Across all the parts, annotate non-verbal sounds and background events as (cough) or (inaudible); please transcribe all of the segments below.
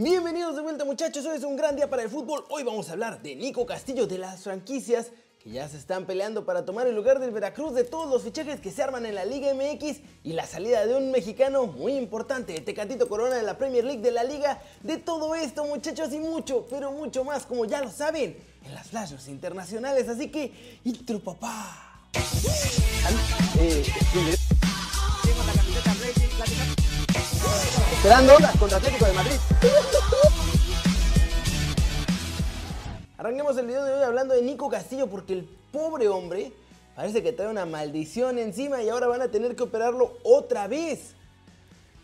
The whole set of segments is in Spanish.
Bienvenidos de vuelta muchachos, hoy es un gran día para el fútbol. Hoy vamos a hablar de Nico Castillo, de las franquicias que ya se están peleando para tomar el lugar del Veracruz, de todos los fichajes que se arman en la Liga MX y la salida de un mexicano muy importante, Tecatito Corona de la Premier League de la Liga. De todo esto muchachos y mucho, pero mucho más, como ya lo saben, en las flashes internacionales. Así que, intro papá. Eh, Esperando contra Atlético de Madrid. Arranquemos el video de hoy hablando de Nico Castillo porque el pobre hombre parece que trae una maldición encima y ahora van a tener que operarlo otra vez.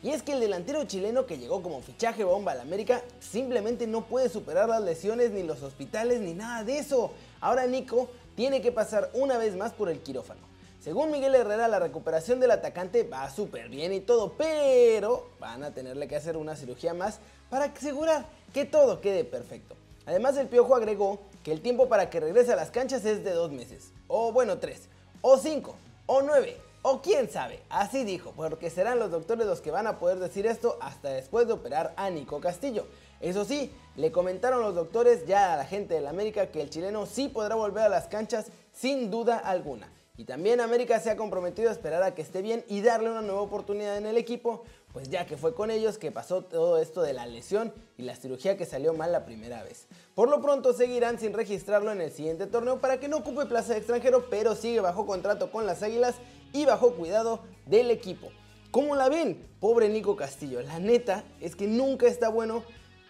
Y es que el delantero chileno que llegó como fichaje bomba al América simplemente no puede superar las lesiones ni los hospitales ni nada de eso. Ahora Nico tiene que pasar una vez más por el quirófano. Según Miguel Herrera, la recuperación del atacante va súper bien y todo, pero van a tenerle que hacer una cirugía más para asegurar que todo quede perfecto. Además, el Piojo agregó que el tiempo para que regrese a las canchas es de dos meses, o bueno, tres, o cinco, o nueve, o quién sabe, así dijo, porque serán los doctores los que van a poder decir esto hasta después de operar a Nico Castillo. Eso sí, le comentaron los doctores ya a la gente del América que el chileno sí podrá volver a las canchas sin duda alguna. Y también América se ha comprometido a esperar a que esté bien y darle una nueva oportunidad en el equipo, pues ya que fue con ellos que pasó todo esto de la lesión y la cirugía que salió mal la primera vez. Por lo pronto seguirán sin registrarlo en el siguiente torneo para que no ocupe plaza de extranjero, pero sigue bajo contrato con las Águilas y bajo cuidado del equipo. ¿Cómo la ven? Pobre Nico Castillo, la neta es que nunca está bueno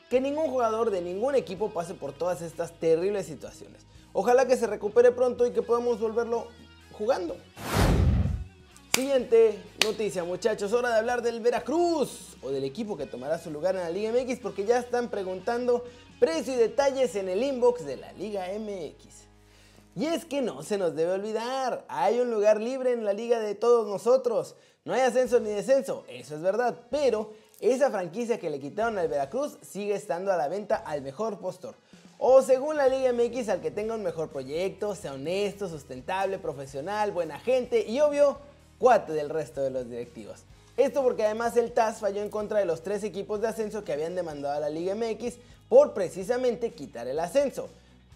que ningún jugador de ningún equipo pase por todas estas terribles situaciones. Ojalá que se recupere pronto y que podamos volverlo jugando. Siguiente noticia muchachos, hora de hablar del Veracruz o del equipo que tomará su lugar en la Liga MX porque ya están preguntando precio y detalles en el inbox de la Liga MX. Y es que no se nos debe olvidar, hay un lugar libre en la liga de todos nosotros. No hay ascenso ni descenso, eso es verdad, pero esa franquicia que le quitaron al Veracruz sigue estando a la venta al mejor postor. O según la Liga MX al que tenga un mejor proyecto, sea honesto, sustentable, profesional, buena gente y obvio, cuate del resto de los directivos. Esto porque además el TAS falló en contra de los tres equipos de ascenso que habían demandado a la Liga MX por precisamente quitar el ascenso.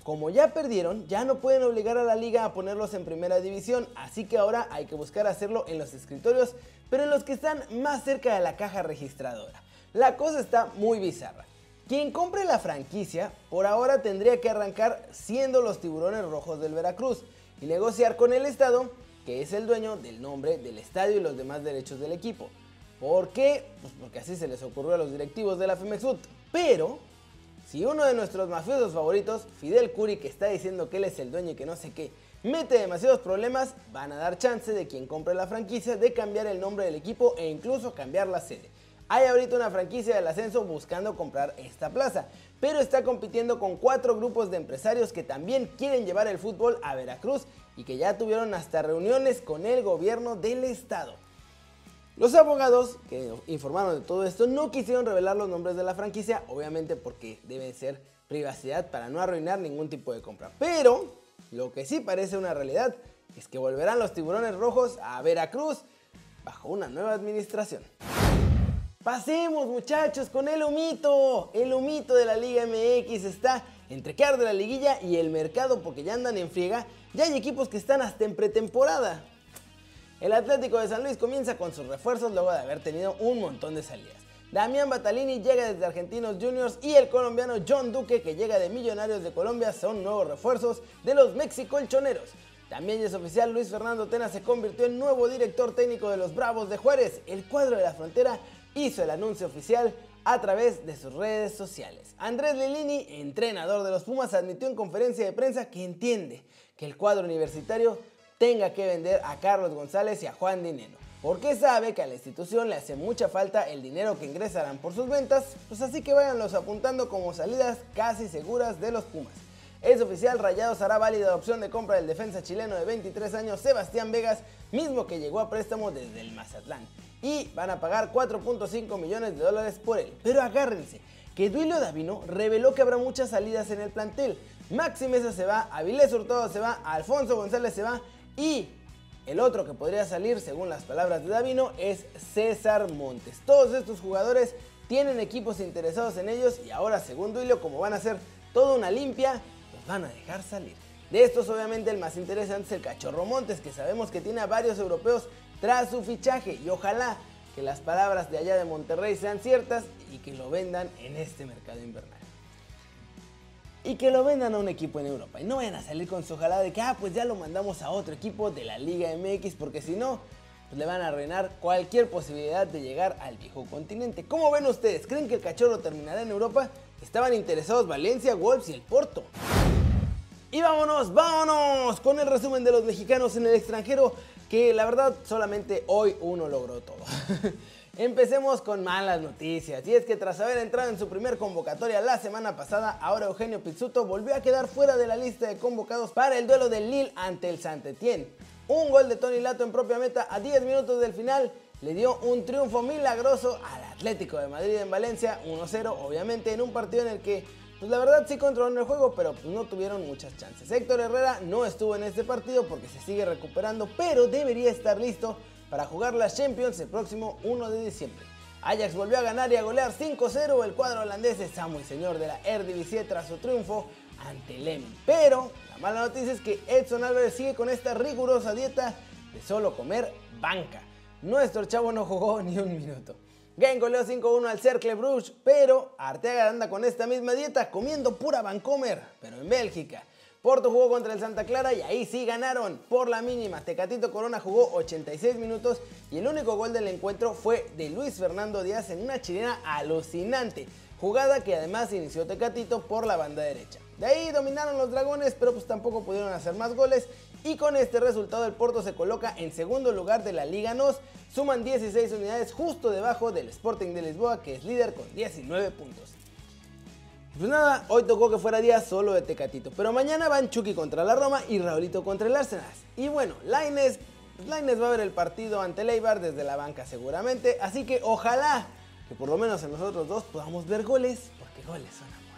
Como ya perdieron, ya no pueden obligar a la liga a ponerlos en primera división, así que ahora hay que buscar hacerlo en los escritorios, pero en los que están más cerca de la caja registradora. La cosa está muy bizarra. Quien compre la franquicia por ahora tendría que arrancar siendo los tiburones rojos del Veracruz y negociar con el Estado, que es el dueño del nombre, del estadio y los demás derechos del equipo. ¿Por qué? Pues porque así se les ocurrió a los directivos de la FEMEXUT. Pero, si uno de nuestros mafiosos favoritos, Fidel Curi, que está diciendo que él es el dueño y que no sé qué, mete demasiados problemas, van a dar chance de quien compre la franquicia de cambiar el nombre del equipo e incluso cambiar la sede. Hay ahorita una franquicia del ascenso buscando comprar esta plaza, pero está compitiendo con cuatro grupos de empresarios que también quieren llevar el fútbol a Veracruz y que ya tuvieron hasta reuniones con el gobierno del estado. Los abogados que informaron de todo esto no quisieron revelar los nombres de la franquicia, obviamente porque debe ser privacidad para no arruinar ningún tipo de compra. Pero lo que sí parece una realidad es que volverán los tiburones rojos a Veracruz bajo una nueva administración. Pasemos muchachos con el humito. El humito de la Liga MX está entre que de la liguilla y el mercado porque ya andan en friega. Ya hay equipos que están hasta en pretemporada. El Atlético de San Luis comienza con sus refuerzos luego de haber tenido un montón de salidas. Damián Batalini llega desde Argentinos Juniors y el colombiano John Duque que llega de Millonarios de Colombia son nuevos refuerzos de los Mexicolchoneros. También es oficial, Luis Fernando Tena se convirtió en nuevo director técnico de los Bravos de Juárez. El cuadro de la frontera hizo el anuncio oficial a través de sus redes sociales. Andrés Lilini, entrenador de los Pumas, admitió en conferencia de prensa que entiende que el cuadro universitario tenga que vender a Carlos González y a Juan Dineno, porque sabe que a la institución le hace mucha falta el dinero que ingresarán por sus ventas, pues así que váyanlos apuntando como salidas casi seguras de los Pumas. Es oficial, Rayados hará válida la opción de compra del defensa chileno de 23 años Sebastián Vegas, mismo que llegó a préstamo desde el Mazatlán y van a pagar 4.5 millones de dólares por él. Pero agárrense, que Duilio Davino reveló que habrá muchas salidas en el plantel. Maxi Mesa se va, Avilés Hurtado se va, Alfonso González se va y el otro que podría salir, según las palabras de Davino, es César Montes. Todos estos jugadores tienen equipos interesados en ellos y ahora según Duilio como van a hacer toda una limpia, los van a dejar salir. De estos obviamente el más interesante es el Cachorro Montes, que sabemos que tiene a varios europeos tras su fichaje y ojalá que las palabras de allá de Monterrey sean ciertas y que lo vendan en este mercado invernal. Y que lo vendan a un equipo en Europa. Y no vayan a salir con su ojalá de que, ah, pues ya lo mandamos a otro equipo de la Liga MX, porque si no, pues le van a arruinar cualquier posibilidad de llegar al viejo continente. ¿Cómo ven ustedes? ¿Creen que el cachorro terminará en Europa? Estaban interesados Valencia, Wolves y el Porto. Y vámonos, vámonos con el resumen de los mexicanos en el extranjero que la verdad solamente hoy uno logró todo. (laughs) Empecemos con malas noticias, y es que tras haber entrado en su primer convocatoria la semana pasada, ahora Eugenio Pizzuto volvió a quedar fuera de la lista de convocados para el duelo del Lille ante el saint Etienne. Un gol de Tony Lato en propia meta a 10 minutos del final le dio un triunfo milagroso al Atlético de Madrid en Valencia, 1-0 obviamente en un partido en el que pues la verdad sí controlaron el juego, pero pues no tuvieron muchas chances. Héctor Herrera no estuvo en este partido porque se sigue recuperando, pero debería estar listo para jugar las Champions el próximo 1 de diciembre. Ajax volvió a ganar y a golear 5-0 el cuadro holandés de Samuel Señor de la Eredivisie tras su triunfo ante el Pero la mala noticia es que Edson Álvarez sigue con esta rigurosa dieta de solo comer banca. Nuestro chavo no jugó ni un minuto. Gang goleó 5-1 al Cercle Bruges, pero Arteaga anda con esta misma dieta comiendo pura Vancomer, pero en Bélgica. Porto jugó contra el Santa Clara y ahí sí ganaron por la mínima. Tecatito Corona jugó 86 minutos y el único gol del encuentro fue de Luis Fernando Díaz en una chilena alucinante. Jugada que además inició Tecatito por la banda derecha. De ahí dominaron los dragones, pero pues tampoco pudieron hacer más goles. Y con este resultado el Porto se coloca en segundo lugar de la Liga NOS. Suman 16 unidades justo debajo del Sporting de Lisboa que es líder con 19 puntos. Pues nada, hoy tocó que fuera día solo de Tecatito. Pero mañana van Chucky contra la Roma y Raulito contra el Arsenal. Y bueno, Laines, Laines va a ver el partido ante el Eibar desde la banca seguramente. Así que ojalá que por lo menos en nosotros dos podamos ver goles, porque goles son amores.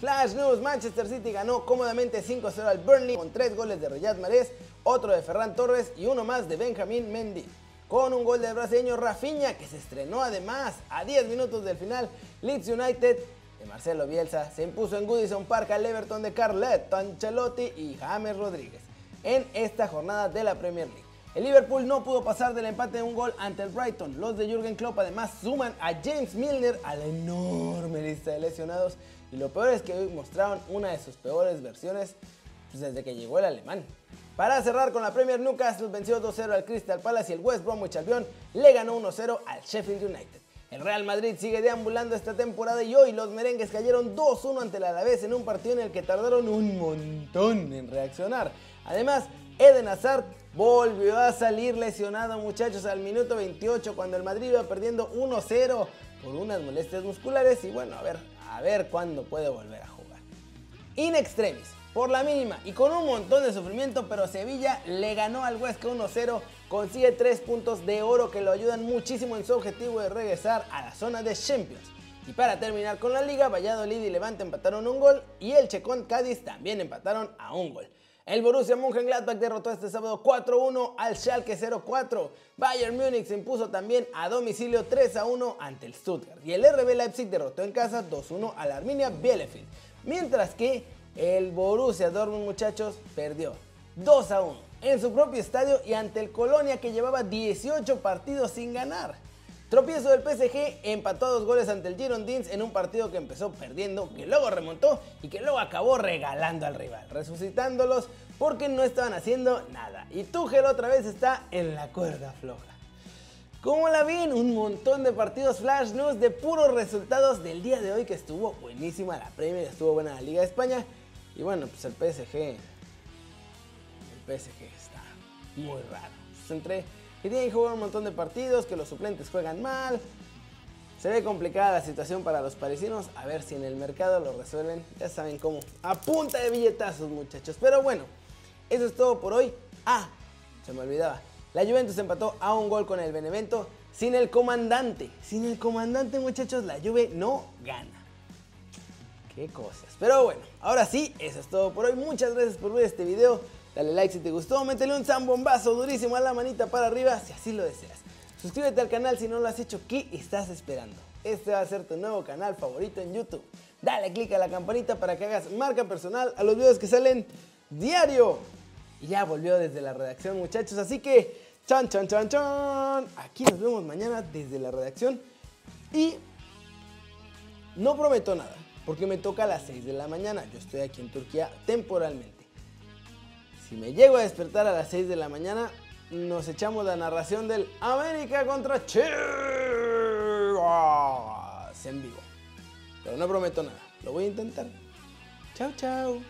Flash News, Manchester City ganó cómodamente 5-0 al Burnley con 3 goles de Riyad Mahrez, otro de Ferran Torres y uno más de Benjamín Mendy. Con un gol del brasileño Rafinha que se estrenó además a 10 minutos del final, Leeds United de Marcelo Bielsa se impuso en Goodison Park al Everton de Carletto Ancelotti y James Rodríguez en esta jornada de la Premier League. El Liverpool no pudo pasar del empate de un gol ante el Brighton. Los de Jürgen Klopp además suman a James Milner a la enorme lista de lesionados. Y lo peor es que hoy mostraron una de sus peores versiones pues, desde que llegó el alemán. Para cerrar con la Premier, Newcastle venció 2-0 al Crystal Palace y el West Bromwich Albion le ganó 1-0 al Sheffield United. El Real Madrid sigue deambulando esta temporada y hoy los merengues cayeron 2-1 ante el Alavés en un partido en el que tardaron un montón en reaccionar. Además, Eden Hazard volvió a salir lesionado muchachos al minuto 28 cuando el Madrid iba perdiendo 1-0 por unas molestias musculares y bueno, a ver, a ver cuándo puede volver a jugar. In extremis, por la mínima y con un montón de sufrimiento, pero Sevilla le ganó al Huesca 1-0, consigue 3 puntos de oro que lo ayudan muchísimo en su objetivo de regresar a la zona de Champions. Y para terminar con la liga, Valladolid y Levante empataron un gol y el Checón Cádiz también empataron a un gol. El Borussia Mönchengladbach derrotó este sábado 4-1 al Schalke 0-4. Bayern Múnich se impuso también a domicilio 3-1 ante el Stuttgart. Y el RB Leipzig derrotó en casa 2-1 al Arminia Bielefeld. Mientras que el Borussia Dortmund, muchachos, perdió 2-1 en su propio estadio y ante el Colonia que llevaba 18 partidos sin ganar. Tropiezo del PSG empató a dos goles ante el Girondins en un partido que empezó perdiendo, que luego remontó y que luego acabó regalando al rival, resucitándolos porque no estaban haciendo nada. Y Tuchel otra vez está en la cuerda floja. ¿Cómo la ven? Un montón de partidos flash news de puros resultados del día de hoy que estuvo buenísima la Premier, estuvo buena la Liga de España. Y bueno, pues el PSG, el PSG está muy raro. Entre que tienen que jugar un montón de partidos, que los suplentes juegan mal. Se ve complicada la situación para los parisinos. A ver si en el mercado lo resuelven. Ya saben cómo. A punta de billetazos, muchachos. Pero bueno, eso es todo por hoy. Ah, se me olvidaba. La Juventus empató a un gol con el Benevento sin el comandante. Sin el comandante, muchachos, la Juve no gana. Qué cosas. Pero bueno, ahora sí, eso es todo por hoy. Muchas gracias por ver este video. Dale like si te gustó, métele un zambombazo durísimo a la manita para arriba si así lo deseas. Suscríbete al canal si no lo has hecho, ¿qué estás esperando? Este va a ser tu nuevo canal favorito en YouTube. Dale click a la campanita para que hagas marca personal a los videos que salen diario. Y ya volvió desde la redacción muchachos, así que chan chan chan chan. Aquí nos vemos mañana desde la redacción y no prometo nada, porque me toca a las 6 de la mañana. Yo estoy aquí en Turquía temporalmente. Si me llego a despertar a las 6 de la mañana, nos echamos la narración del América contra Chivas en vivo. Pero no prometo nada, lo voy a intentar. Chao, chao.